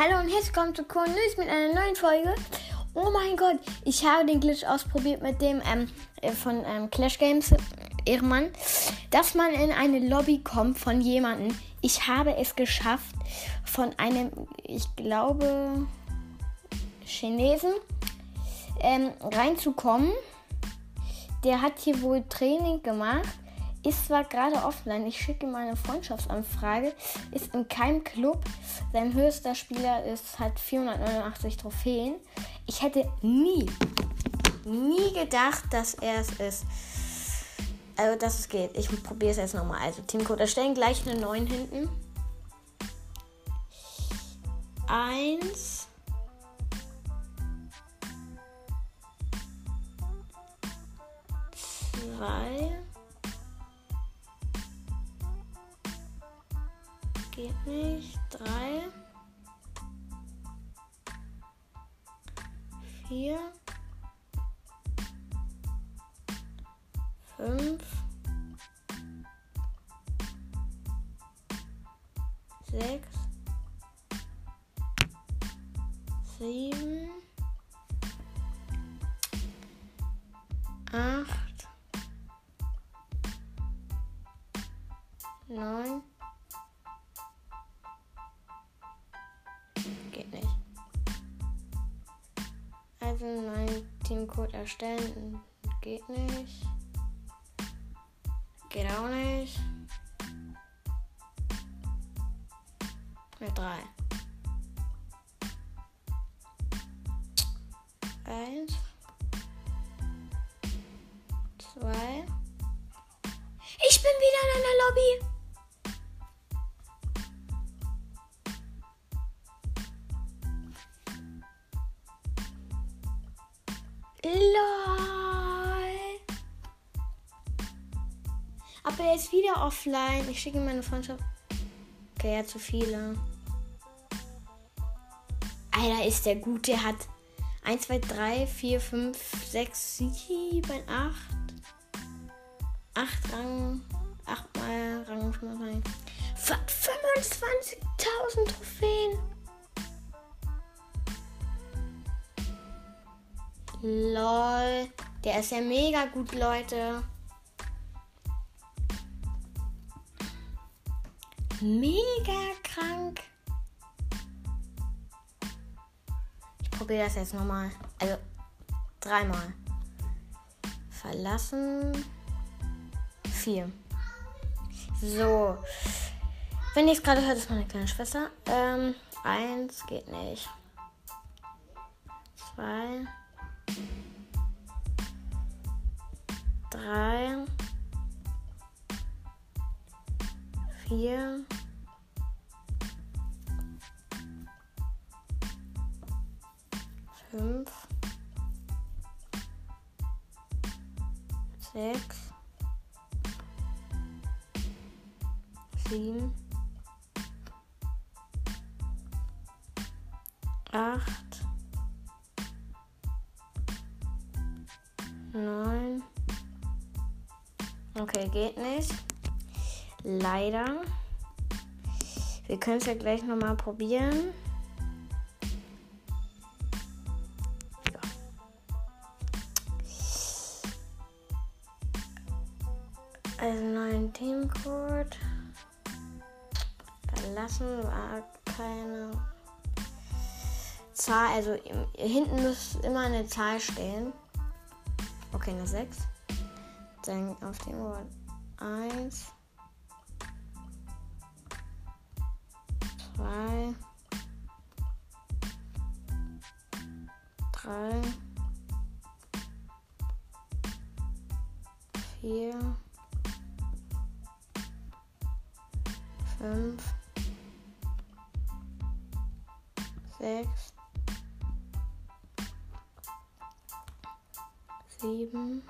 Hallo und herzlich willkommen zu Cool News mit einer neuen Folge. Oh mein Gott, ich habe den Glitch ausprobiert mit dem ähm, äh, von ähm, Clash Games Ehrenmann, dass man in eine Lobby kommt von jemandem. Ich habe es geschafft, von einem, ich glaube, Chinesen ähm, reinzukommen. Der hat hier wohl Training gemacht ist zwar gerade offline, ich schicke ihm eine Freundschaftsanfrage, ist in keinem Club. Sein höchster Spieler ist hat 489 Trophäen. Ich hätte nie, nie gedacht, dass er es ist. Also, dass es geht. Ich probiere es jetzt nochmal. Also, Teamcode erstellen, gleich eine 9 hinten. 1. Geht nicht. Drei. Vier. Fünf. Sechs. Sieben. Acht. Neun. Teamcode erstellen. Geht nicht. Geht auch nicht. Mit drei. Eins. Zwei. Ich bin wieder in einer Lobby. Aber er ist wieder offline. Ich schicke meine Freundschaft. Okay, ja, zu viele. Alter, ist der gut. Der hat 1, 2, 3, 4, 5, 6, 7, 8. 8 Rang. 8 mal Rang. 25.000 Trophäen. Lol. Der ist ja mega gut, Leute. Mega krank. Ich probiere das jetzt nochmal. Also dreimal. Verlassen. Vier. So. Wenn ihr es gerade hört, ist meine kleine Schwester. Ähm, eins geht nicht. Zwei drei, vier, fünf, sechs, sieben, acht, neun. Okay, geht nicht. Leider. Wir können es ja gleich nochmal probieren. Ja. Also neuen Teamcode. Verlassen war keine Zahl. Also hinten muss immer eine Zahl stehen. Okay, eine 6. Dann auf dem Wort 1. 2. 3. 4. 5. 6. sieben,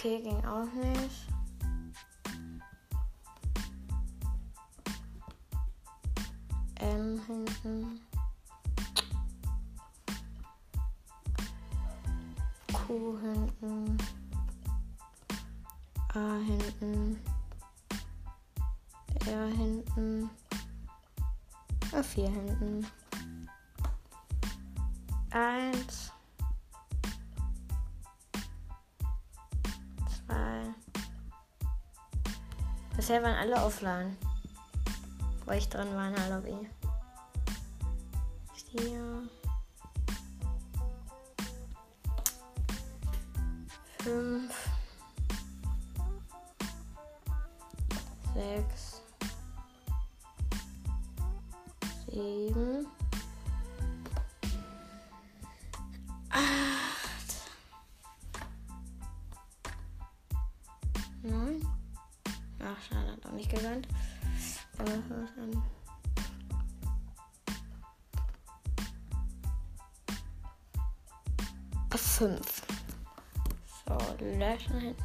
okay, ging auch nicht. M hinten. Q hinten. A hinten. R hinten. A4 hinten. Eins. Bisher waren alle offline. Wo ich drin war in der Lobby. Vier. Fünf. Sechs. Sieben. Acht. Neun. Ach, schade, hat auch nicht gegönnt. Aber was an. Fünf. So, löschen hinten.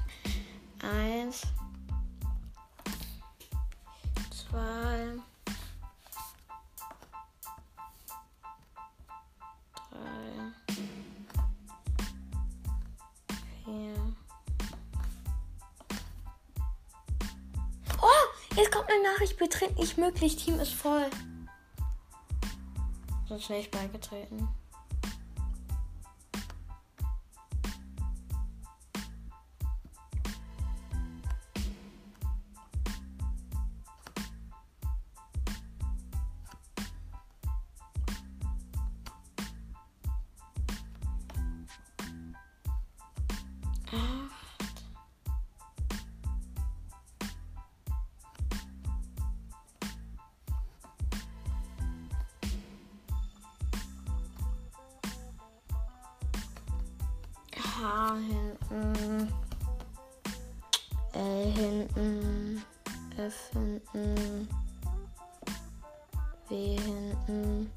Eins. Zwei. Jetzt kommt eine Nachricht. Betritt nicht möglich. Team ist voll. Sonst wäre ich beigetreten. H hinten. L hinten. F hinten. W hinten.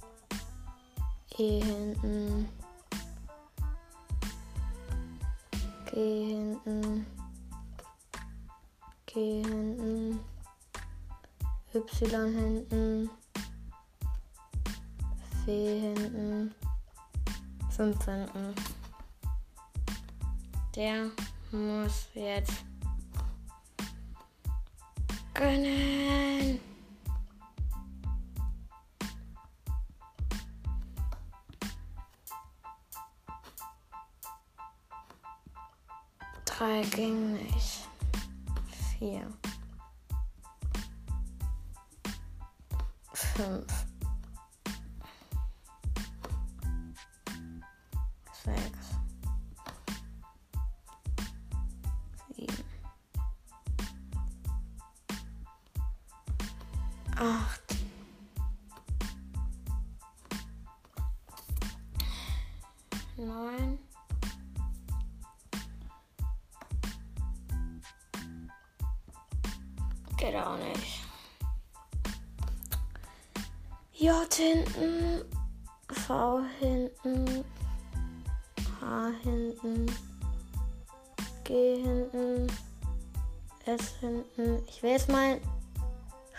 E hinten. G hinten. G hinten. Y hinten. V hinten. 5 hinten. Der muss jetzt gönnen. Drei ging nicht. Vier. Fünf. Acht. Neun. Geht auch nicht. J hinten. V hinten. H hinten. G hinten. S hinten. Ich will jetzt mal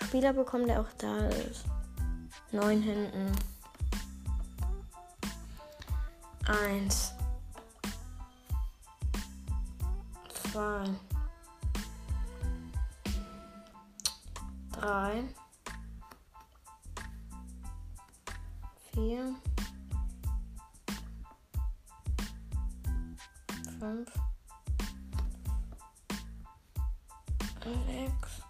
Spieler bekommen, der auch da ist. 9 hinten. 1. 2. drei, vier, fünf, sechs,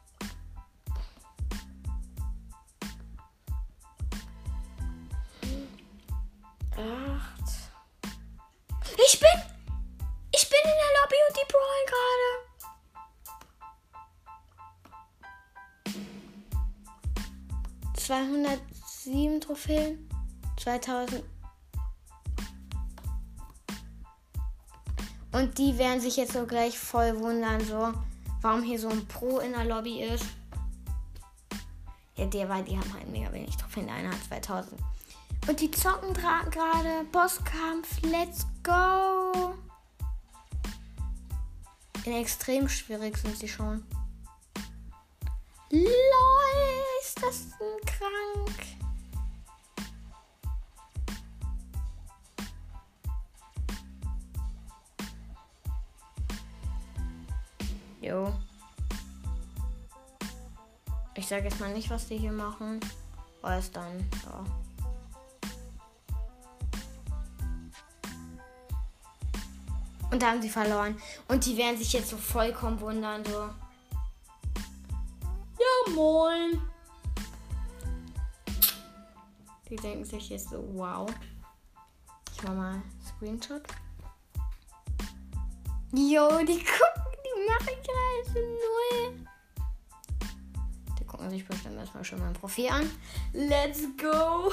Trophäen. 2000. Und die werden sich jetzt so gleich voll wundern, so, warum hier so ein Pro in der Lobby ist. Ja, der war, die haben halt mega wenig Trophäen. Der eine hat 2000. Und die zocken gerade. Bosskampf, let's go. In extrem schwierig sind sie schon. LOL, ist das denn krank? Jo. Ich sage jetzt mal nicht, was die hier machen, weil es dann, ja. Und da haben sie verloren. Und die werden sich jetzt so vollkommen wundern, so. Ja, moin. Die denken sich jetzt so, wow. Ich mach mal Screenshot. Jo, die gucken, so null. Die gucken sich bestimmt erstmal schon mein Profil an. Let's go!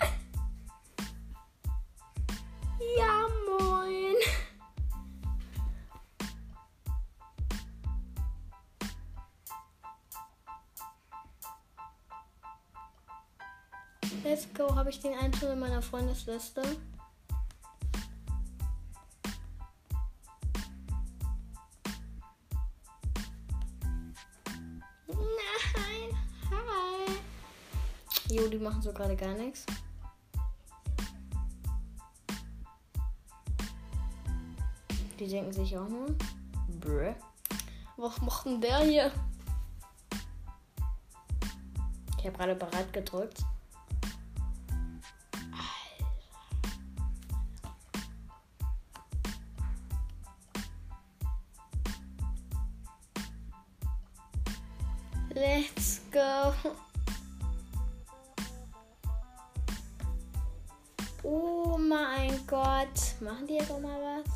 ja, moin! Let's go, habe ich den Einzel in meiner Freundesliste. So gerade gar nichts. Die denken sich auch nur. Brr. Was macht denn der hier? Ich habe gerade bereit gedrückt. Gott. Machen die jetzt auch mal was?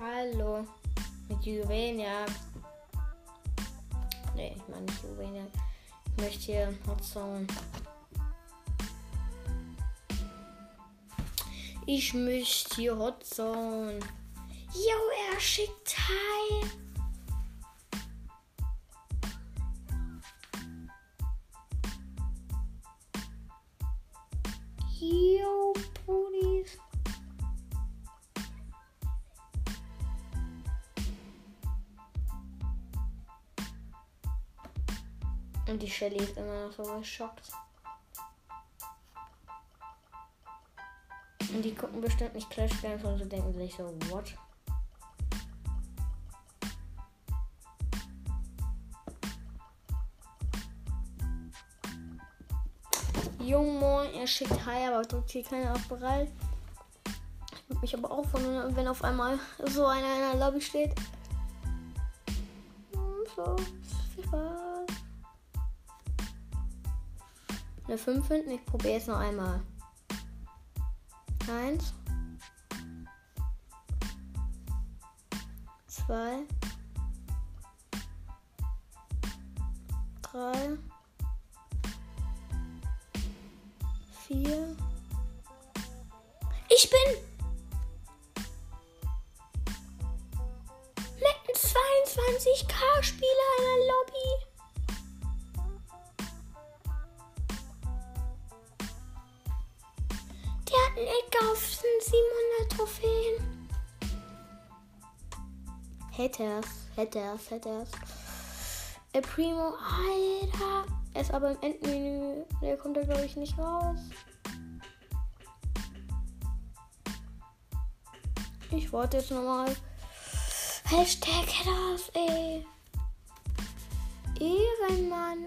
Hallo. Mit Juvenia. Nee, ich meine nicht Juvenia. Ich möchte hier Hot Zone. Ich möchte hier Hot Zone. Jo, er schickt Hi. Yo, Und die Shelly ist immer noch so geschockt. Und die gucken bestimmt nicht Clash Games und so denken sich so, what? Jo, moin, er schickt Hi, aber drückt hier keiner auf bereit. Ich würde mich aber auch wundern, wenn auf einmal so einer in der Lobby steht. So, viel. eine 5 finden. Ich probiere es noch einmal. Eins. Zwei. Drei. Vier. Ich bin mit 22k Hätte er's, hätte er's, hätte er's. El Primo, Alter. Er ist aber im Endmenü. Der kommt da, glaube ich, nicht raus. Ich warte jetzt nochmal. Hashtag Headers, ey. Ehrenmann.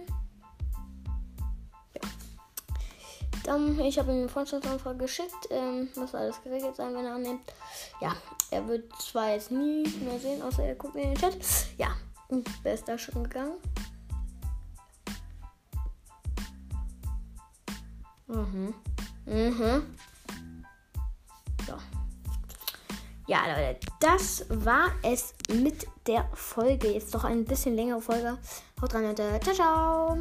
Dann, ich habe ihm eine Freundschaftsanfrage geschickt. Ähm, muss alles geregelt sein, wenn er annimmt. Ja, er wird zwar jetzt nie mehr sehen, außer er guckt mir in den Chat. Ja, wer ist da schon gegangen? Mhm. Mhm. So. Ja, Leute, das war es mit der Folge. Jetzt doch ein bisschen längere Folge. Haut rein, Leute. Ciao, ciao.